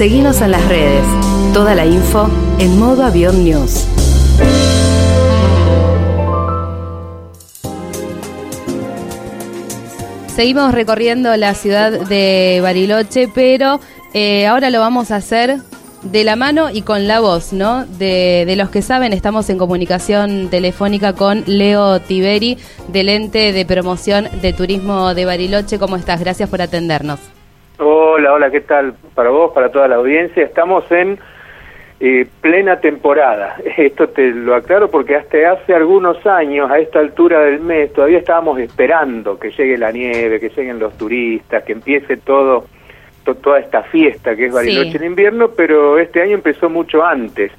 Seguimos en las redes. Toda la info en modo avión news. Seguimos recorriendo la ciudad de Bariloche, pero eh, ahora lo vamos a hacer de la mano y con la voz, ¿no? De, de, los que saben, estamos en comunicación telefónica con Leo Tiberi, del ente de promoción de turismo de Bariloche. ¿Cómo estás? Gracias por atendernos. Hola, hola, ¿qué tal? Para vos, para toda la audiencia. Estamos en eh, plena temporada. Esto te lo aclaro porque hasta hace algunos años, a esta altura del mes, todavía estábamos esperando que llegue la nieve, que lleguen los turistas, que empiece todo, toda esta fiesta que es Bariloche en invierno, pero este año empezó mucho antes.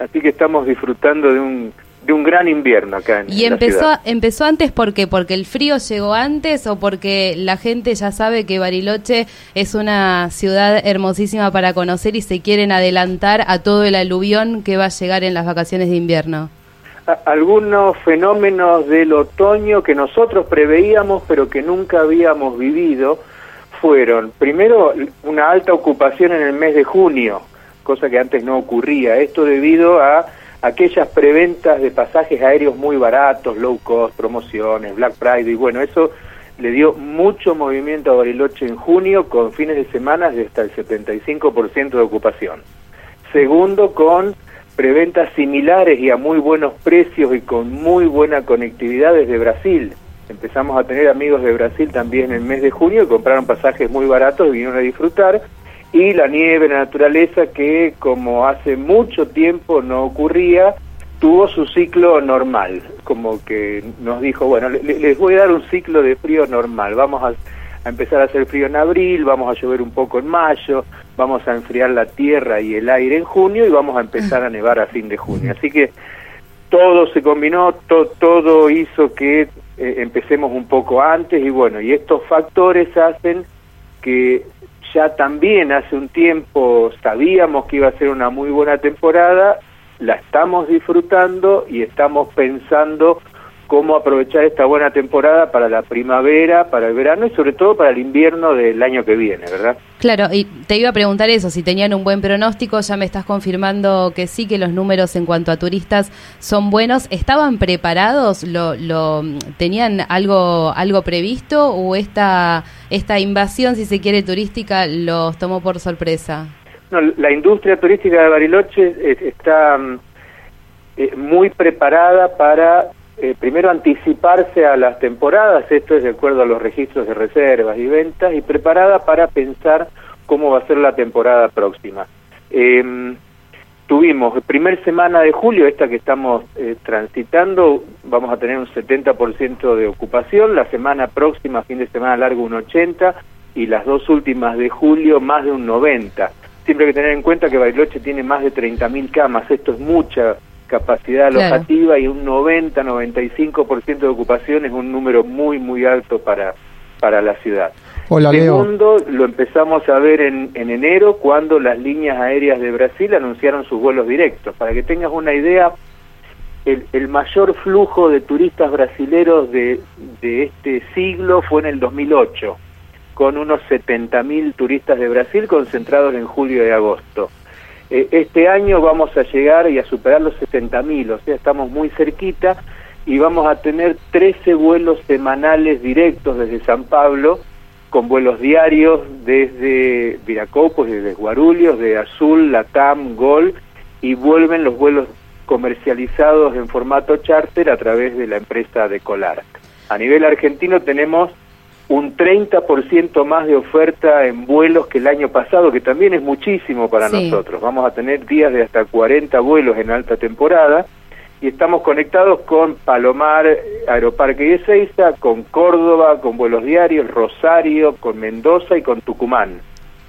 Así que estamos disfrutando de un de un gran invierno acá en ¿Y empezó, empezó antes por qué? ¿Porque el frío llegó antes o porque la gente ya sabe que Bariloche es una ciudad hermosísima para conocer y se quieren adelantar a todo el aluvión que va a llegar en las vacaciones de invierno? algunos fenómenos del otoño que nosotros preveíamos pero que nunca habíamos vivido fueron, primero, una alta ocupación en el mes de junio, cosa que antes no ocurría. Esto debido a aquellas preventas de pasajes aéreos muy baratos, low cost, promociones, Black Friday, y bueno, eso le dio mucho movimiento a Bariloche en junio con fines de semana de hasta el 75% de ocupación. Segundo, con preventas similares y a muy buenos precios y con muy buena conectividad desde Brasil. Empezamos a tener amigos de Brasil también en el mes de junio y compraron pasajes muy baratos y vinieron a disfrutar y la nieve, la naturaleza, que como hace mucho tiempo no ocurría, tuvo su ciclo normal, como que nos dijo, bueno, les voy a dar un ciclo de frío normal, vamos a, empezar a hacer frío en abril, vamos a llover un poco en mayo, vamos a enfriar la tierra y el aire en junio y vamos a empezar a nevar a fin de junio. Así que todo se combinó, todo hizo que eh, empecemos un poco antes y bueno, y estos factores hacen que ya también hace un tiempo sabíamos que iba a ser una muy buena temporada, la estamos disfrutando y estamos pensando cómo aprovechar esta buena temporada para la primavera, para el verano y sobre todo para el invierno del año que viene, ¿verdad? Claro, y te iba a preguntar eso, si tenían un buen pronóstico, ya me estás confirmando que sí, que los números en cuanto a turistas son buenos. ¿Estaban preparados? ¿Lo, lo tenían algo algo previsto o esta esta invasión, si se quiere, turística los tomó por sorpresa? No, la industria turística de Bariloche está mm, eh, muy preparada para eh, primero anticiparse a las temporadas, esto es de acuerdo a los registros de reservas y ventas, y preparada para pensar cómo va a ser la temporada próxima. Eh, tuvimos, primer semana de julio, esta que estamos eh, transitando, vamos a tener un 70% de ocupación, la semana próxima, fin de semana largo, un 80%, y las dos últimas de julio, más de un 90%. Siempre hay que tener en cuenta que Bariloche tiene más de 30.000 camas, esto es mucha capacidad alojativa y un 90-95% de ocupación es un número muy, muy alto para, para la ciudad. Hola, Segundo, lo empezamos a ver en, en enero cuando las líneas aéreas de Brasil anunciaron sus vuelos directos. Para que tengas una idea, el, el mayor flujo de turistas brasileros de, de este siglo fue en el 2008, con unos 70.000 turistas de Brasil concentrados en julio y agosto. Eh, este año vamos a llegar y a superar los 60.000, o sea, estamos muy cerquita y vamos a tener 13 vuelos semanales directos desde San Pablo, con vuelos diarios desde Viracopos, desde Guarulhos, de Azul, Latam, Gol, y vuelven los vuelos comercializados en formato charter a través de la empresa de Colar. A nivel argentino tenemos un 30% más de oferta en vuelos que el año pasado, que también es muchísimo para nosotros. Vamos a tener días de hasta 40 vuelos en alta temporada y estamos conectados con Palomar, Aeroparque de Ezeiza, con Córdoba, con vuelos diarios, Rosario, con Mendoza y con Tucumán.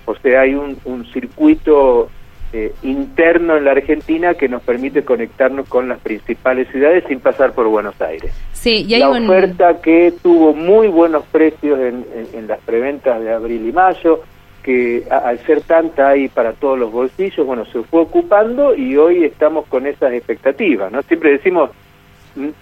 O sea, hay un, un circuito eh, interno en la Argentina que nos permite conectarnos con las principales ciudades sin pasar por Buenos Aires. Sí, y hay la oferta que tuvo muy buenos precios en, en, las preventas de abril y mayo, que al ser tanta ahí para todos los bolsillos, bueno, se fue ocupando y hoy estamos con esas expectativas, ¿no? Siempre decimos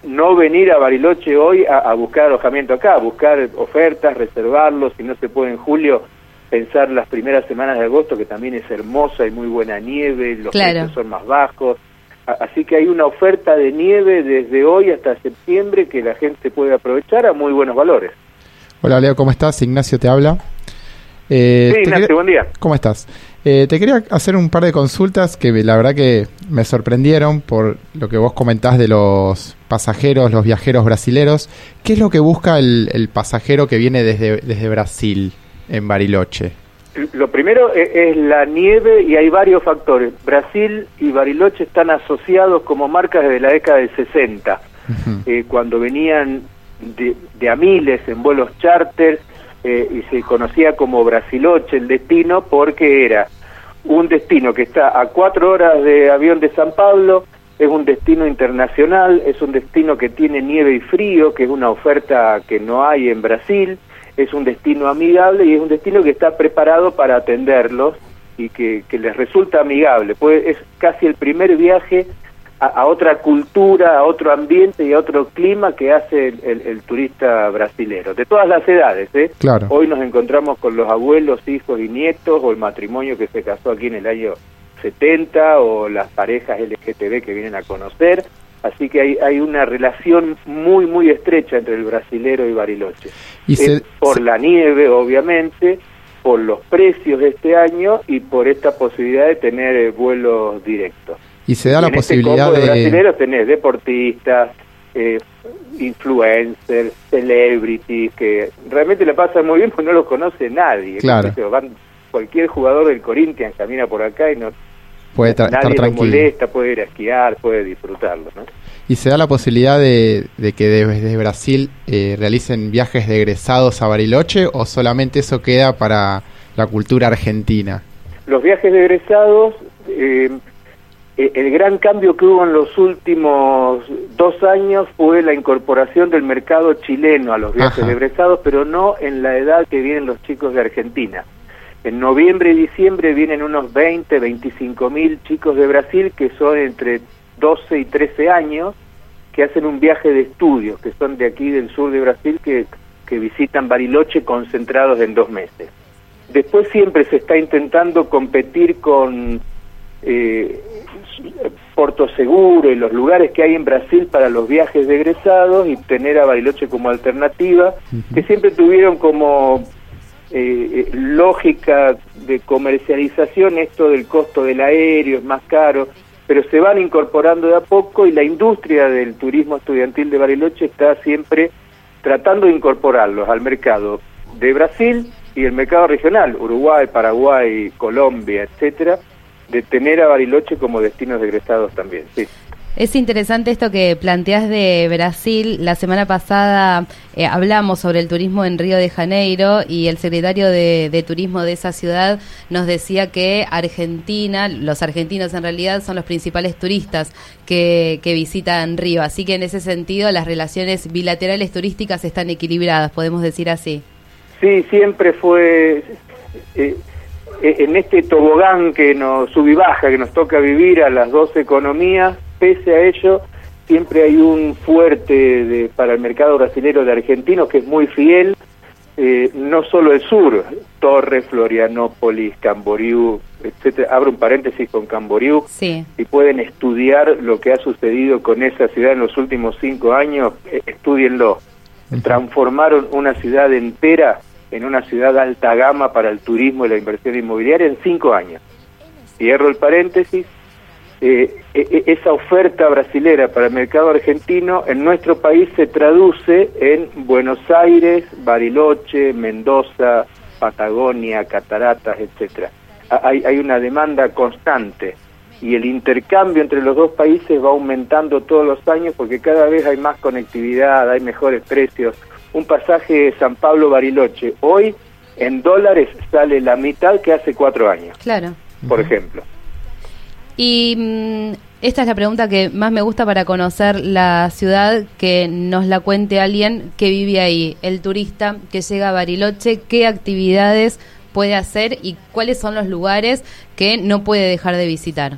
no venir a Bariloche hoy a, a buscar alojamiento acá, buscar ofertas, reservarlos, si no se puede en julio, pensar las primeras semanas de agosto, que también es hermosa, y muy buena nieve, los precios son más bajos. Así que hay una oferta de nieve desde hoy hasta septiembre que la gente puede aprovechar a muy buenos valores. Hola Leo, ¿cómo estás? Ignacio te habla. Eh, sí, Ignacio, buen día. ¿Cómo estás? Eh, te quería hacer un par de consultas que la verdad que me sorprendieron por lo que vos comentás de los pasajeros, los viajeros brasileros. ¿Qué es lo que busca el, pasajero que viene desde, desde Brasil en Bariloche? Lo primero e, es, la nieve y hay varios factores. Brasil y Bariloche están asociados como marcas desde la década del 60, eh, cuando venían de, de, a miles en vuelos charter eh, y se conocía como Brasiloche el destino porque era un destino que está a cuatro horas de avión de San Pablo, es un destino internacional, es un destino que tiene nieve y frío, que es una oferta que no hay en Brasil, es un destino amigable y es un destino que está preparado para atenderlos y que, les resulta amigable. Pues es casi el primer viaje a, otra cultura, a otro ambiente y a otro clima que hace el, turista brasilero, de todas las edades. ¿eh? Claro. Hoy nos encontramos con los abuelos, hijos y nietos, o el matrimonio que se casó aquí en el año 70, o las parejas LGTB que vienen a conocer. Así que hay, hay una relación muy, muy estrecha entre el brasilero y Bariloche. Y por la nieve, obviamente, por los precios de este año y por esta posibilidad de tener eh, vuelos directos. Y se da la este posibilidad de... brasileros tenés deportistas, eh, influencers, celebrities, que realmente le pasa muy bien porque no los conoce nadie. Claro. Van, cualquier jugador del Corinthians camina por acá y no puede estar tranquilo. molesta, puede ir a esquiar, puede disfrutarlo. ¿no? ¿Y se da la posibilidad de, que desde Brasil eh, realicen viajes de egresados a Bariloche o solamente eso queda para la cultura argentina? Los viajes de egresados, eh, eh, el gran cambio que hubo en los últimos dos años fue la incorporación del mercado chileno a los viajes de egresados, pero no en la edad que vienen los chicos de Argentina. En noviembre y diciembre vienen unos 20, 25 mil chicos de Brasil que son entre 12 y 13 años que hacen un viaje de estudios, que son de aquí del sur de Brasil, que, que visitan Bariloche concentrados en dos meses. Después siempre se está intentando competir con eh, Porto Seguro y los lugares que hay en Brasil para los viajes de egresados y tener a Bariloche como alternativa, que siempre tuvieron como eh, lógica de comercialización esto del costo del aéreo es más caro, pero se van incorporando de a poco y la industria del turismo estudiantil de Bariloche está siempre tratando de incorporarlos al mercado de Brasil y el mercado regional, Uruguay, Paraguay, Colombia, etcétera, de tener a Bariloche como destinos de egresados también, sí. Es interesante esto que planteas de Brasil. La semana pasada eh, hablamos sobre el turismo en Río de Janeiro y el secretario de, turismo de esa ciudad nos decía que Argentina, los argentinos en realidad son los principales turistas que, visitan Río. Así que en ese sentido las relaciones bilaterales turísticas están equilibradas, podemos decir así. Sí, siempre fue... Eh, en este tobogán que nos sube baja, que nos toca vivir a las dos economías, pese a ello, siempre hay un fuerte de, para el mercado brasilero de argentinos que es muy fiel, eh, no solo el sur, Torres, Florianópolis, Camboriú, etcétera. Abro un paréntesis con Camboriú. Sí. Si pueden estudiar lo que ha sucedido con esa ciudad en los últimos cinco años, eh, estudienlo. Transformaron una ciudad entera en una ciudad alta gama para el turismo y la inversión inmobiliaria en cinco años. Cierro el paréntesis, eh, e, e, esa oferta brasilera para el mercado argentino en nuestro país se traduce en Buenos Aires, Bariloche, Mendoza, Patagonia, Cataratas, etcétera. Hay, hay una demanda constante y el intercambio entre los dos países va aumentando todos los años porque cada vez hay más conectividad, hay mejores precios. Un pasaje de San Pablo-Bariloche hoy en dólares sale la mitad que hace cuatro años. Claro. Por ejemplo. Y mm, esta es la pregunta que más me gusta para conocer la ciudad, que nos la cuente alguien que vive ahí, el turista que llega a Bariloche, qué actividades puede hacer y cuáles son los lugares que no puede dejar de visitar.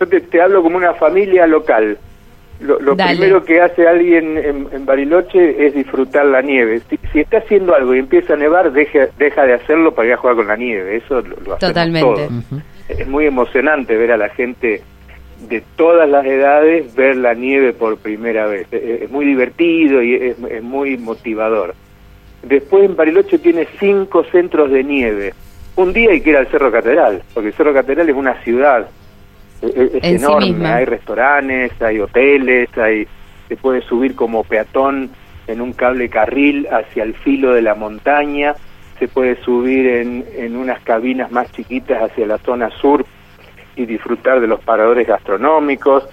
Yo te, hablo como una familia local. Lo, primero que hace alguien en, en Bariloche es disfrutar la nieve. Si, si está haciendo algo y empieza a nevar, deja, deja de hacerlo para ir a jugar con la nieve. Eso lo, lo hacemos Totalmente. todos. Es muy emocionante ver a la gente de todas las edades ver la nieve por primera vez. Es, es muy divertido y es, es muy motivador. Después en Bariloche tiene cinco centros de nieve. Un día hay que ir al Cerro Catedral, porque el Cerro Catedral es una ciudad. Es, es En sí enorme, hay restaurantes, hay hoteles, hay se puede subir como peatón en un cable carril hacia el filo de la montaña, se puede subir en, en unas cabinas más chiquitas hacia la zona sur y disfrutar de los paradores gastronómicos.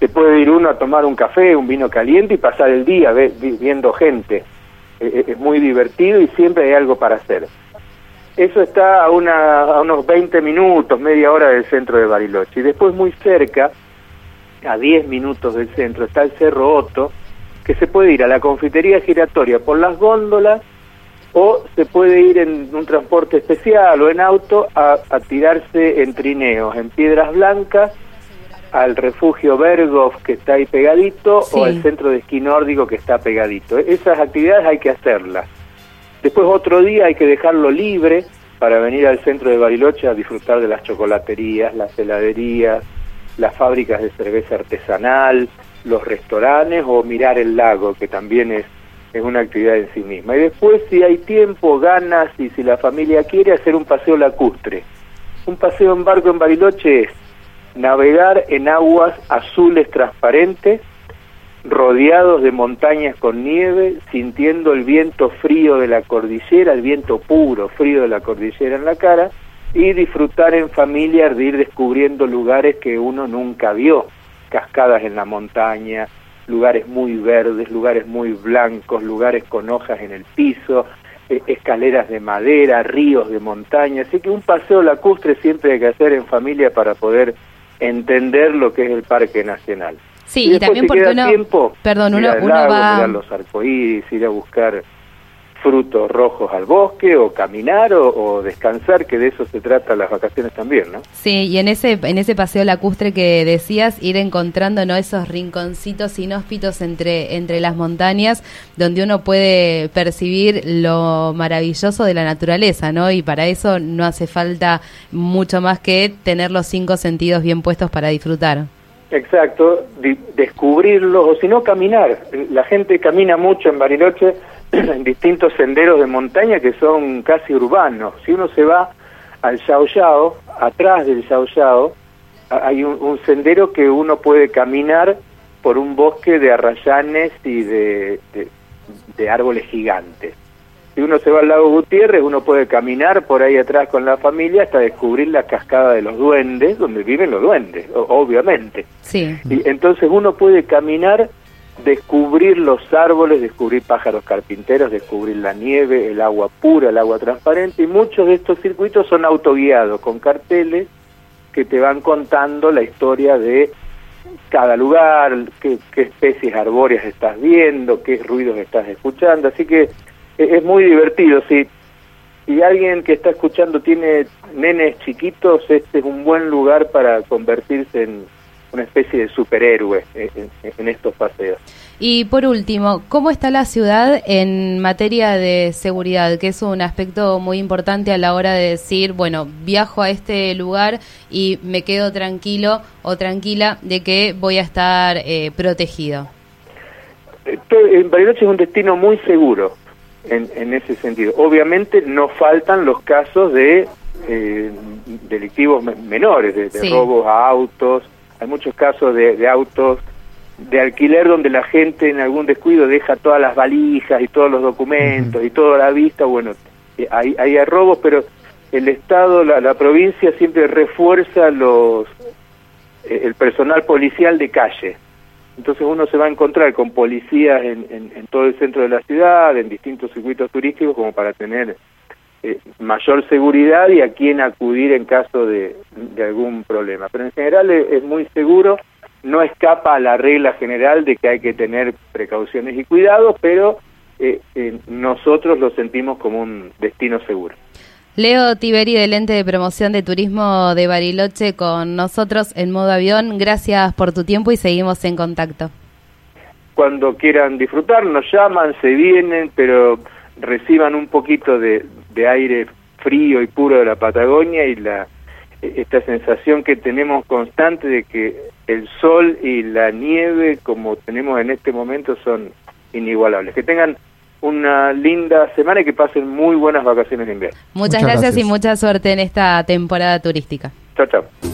Se puede ir uno a tomar un café, un vino caliente y pasar el día viendo gente. Eh, eh, Es muy divertido y siempre hay algo para hacer. Eso está a, una, a unos 20 minutos, media hora del centro de Bariloche. Y después muy cerca, a 10 minutos del centro, está el Cerro Otto, que se puede ir a la confitería giratoria por las góndolas o se puede ir en un transporte especial o en auto a, a tirarse en trineos, en piedras blancas, al refugio Bergov que está ahí pegadito Sí. o al centro de esquí nórdico que está pegadito. Esas actividades hay que hacerlas. Después otro día hay que dejarlo libre para venir al centro de Bariloche a disfrutar de las chocolaterías, las heladerías, las fábricas de cerveza artesanal, los restaurantes o mirar el lago, que también es, es una actividad en sí misma. Y después, si hay tiempo, ganas y si la familia quiere, hacer un paseo lacustre. Un paseo en barco en Bariloche es navegar en aguas azules transparentes, rodeados de montañas con nieve, sintiendo el viento frío de la cordillera, el viento puro, frío de la cordillera en la cara, y disfrutar en familia de ir descubriendo lugares que uno nunca vio, cascadas en la montaña, lugares muy verdes, lugares muy blancos, lugares con hojas en el piso, eh, escaleras de madera, ríos de montaña, así que un paseo lacustre siempre hay que hacer en familia para poder entender lo que es el Parque Nacional. Sí, y, también porque uno, tiempo, perdón, uno, uno lago, va, mirar los arcoíris, ir a buscar frutos rojos al bosque o caminar o, o descansar, que de eso se trata las vacaciones también, ¿no? sí, y en ese, en ese paseo lacustre que decías, ir encontrando ¿no? esos rinconcitos inhóspitos entre, entre las montañas, donde uno puede percibir lo maravilloso de la naturaleza, ¿no? Y para eso no hace falta mucho más que tener los cinco sentidos bien puestos para disfrutar. Exacto, descubrirlos o si no caminar. La gente camina mucho en Bariloche en distintos senderos de montaña que son casi urbanos. Si uno se va al Yao Yao, atrás del Yao Yao, hay un, un sendero que uno puede caminar por un bosque de arrayanes y de, de- de árboles gigantes. Si uno se va al lago Gutiérrez, uno puede caminar por ahí atrás con la familia hasta descubrir la cascada de los duendes, donde viven los duendes, obviamente. Sí, Y entonces uno puede caminar, descubrir los árboles, descubrir pájaros carpinteros, descubrir la nieve, el agua pura, el agua transparente, y muchos de estos circuitos son autoguiados, con carteles que te van contando la historia de cada lugar, qué, qué especies arbóreas estás viendo, qué ruidos estás escuchando, así que e- es muy divertido, si, si alguien que está escuchando tiene nenes chiquitos, este es un buen lugar para convertirse en una especie de superhéroe en, estos paseos. Y por último, ¿cómo está la ciudad en materia de seguridad? Que es un aspecto muy importante a la hora de decir, bueno, viajo a este lugar y me quedo tranquilo o tranquila de que voy a estar eh, protegido. En Bariloche es un destino muy seguro en, en ese sentido. Obviamente no faltan los casos de eh, delictivos me- menores, de, de Sí. robos a autos. Hay muchos casos de, de autos de alquiler donde la gente en algún descuido deja todas las valijas y todos los documentos y toda la vista. Bueno, eh, hay, hay robos, pero el Estado, la, la provincia siempre refuerza los eh, el personal policial de calle. Entonces uno se va a encontrar con policías en, en- en todo el centro de la ciudad, en distintos circuitos turísticos, como para tener eh, mayor seguridad y a quién acudir en caso de, de algún problema. Pero en general es, es muy seguro, no escapa a la regla general de que hay que tener precauciones y cuidados, pero eh, eh, nosotros lo sentimos como un destino seguro. Leo Tiberi del ente de promoción de turismo de Bariloche con nosotros en modo avión. Gracias por tu tiempo y seguimos en contacto. cuando quieran disfrutar, nos llaman, se vienen, pero reciban un poquito de, de aire frío y puro de la Patagonia y la esta sensación que tenemos constante de que el sol y la nieve como tenemos en este momento son inigualables. Que tengan una linda semana y que pasen muy buenas vacaciones de invierno. Muchas, gracias, y mucha suerte en esta temporada turística. Chao, chao.